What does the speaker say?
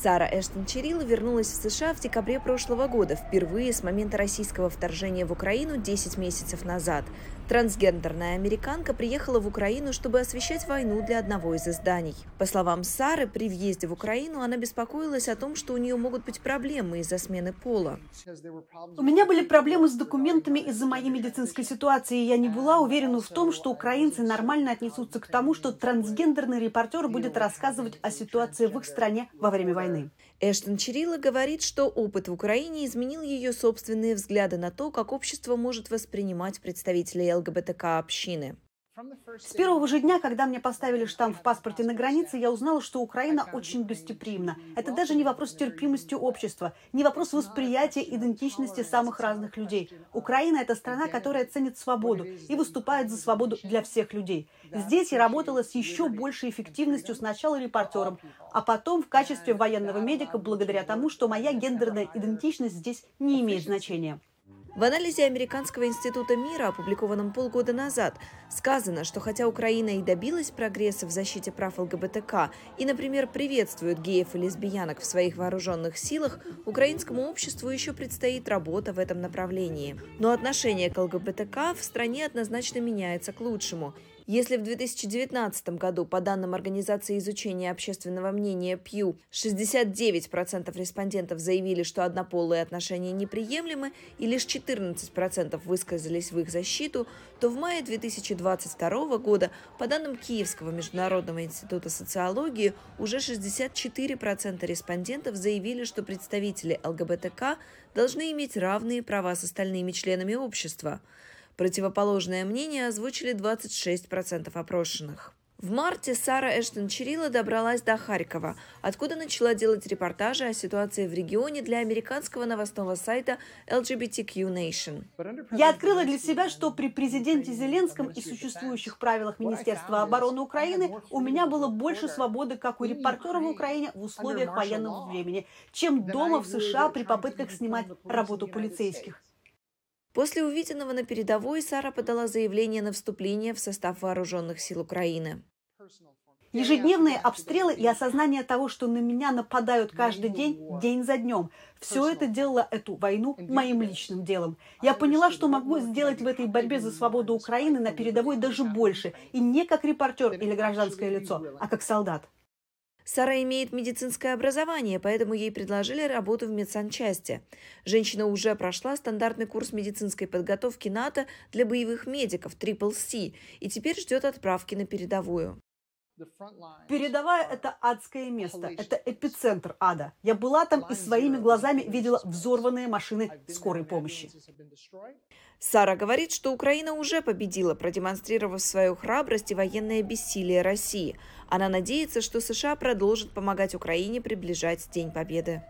Сара Эштон Черила вернулась в США в декабре прошлого года, впервые с момента российского вторжения в Украину 10 месяцев назад. Трансгендерная американка приехала в Украину, чтобы освещать войну для одного из изданий. По словам Сары, при въезде в Украину она беспокоилась о том, что у нее могут быть проблемы из-за смены пола. У меня были проблемы с документами из-за моей медицинской ситуации, и я не была уверена в том, что украинцы нормально отнесутся к тому, что трансгендерный репортер будет рассказывать о ситуации в их стране во время войны. Эштон Чирилла говорит, что опыт в Украине изменил ее собственные взгляды на то, как общество может воспринимать представителей ЛГБТК-общины. С первого же дня, когда мне поставили штамп в паспорте на границе, я узнала, что Украина очень гостеприимна. Это даже не вопрос терпимости общества, не вопрос восприятия идентичности самых разных людей. Украина – это страна, которая ценит свободу и выступает за свободу для всех людей. Здесь я работала с еще большей эффективностью сначала репортером, а потом в качестве военного медика благодаря тому, что моя гендерная идентичность здесь не имеет значения. В анализе Американского института мира, опубликованном полгода назад, сказано, что хотя Украина и добилась прогресса в защите прав ЛГБТК и, например, приветствует геев и лесбиянок в своих вооруженных силах, украинскому обществу еще предстоит работа в этом направлении. Но отношение к ЛГБТК в стране однозначно меняется к лучшему. Если в 2019 году, по данным Организации изучения общественного мнения Pew, 69% респондентов заявили, что однополые отношения неприемлемы, и лишь 14% высказались в их защиту, то в мае 2022 года, по данным Киевского международного института социологии, уже 64% респондентов заявили, что представители ЛГБТК должны иметь равные права с остальными членами общества. Противоположное мнение озвучили 26% опрошенных. В марте Сара Эштон Чирила добралась до Харькова, откуда начала делать репортажи о ситуации в регионе для американского новостного сайта LGBTQ Nation. Я открыла для себя, что при президенте Зеленском и существующих правилах Министерства обороны Украины у меня было больше свободы, как у репортера в Украине в условиях военного времени, чем дома в США при попытках снимать работу полицейских. После увиденного на передовой Сара подала заявление на вступление в состав вооруженных сил Украины. Ежедневные обстрелы и осознание того, что на меня нападают каждый день, день за днем. Все это делало эту войну моим личным делом. Я поняла, что могу сделать в этой борьбе за свободу Украины на передовой даже больше. И не как репортер или гражданское лицо, а как солдат. Сара имеет медицинское образование, поэтому ей предложили работу в медсанчасти. Женщина уже прошла стандартный курс медицинской подготовки НАТО для боевых медиков Triple C и теперь ждет отправки на передовую. Передовая – это адское место, это эпицентр ада. Я была там и своими глазами видела взорванные машины скорой помощи. Сара говорит, что Украина уже победила, продемонстрировав свою храбрость и военное бессилие России. Она надеется, что США продолжат помогать Украине приближать День Победы.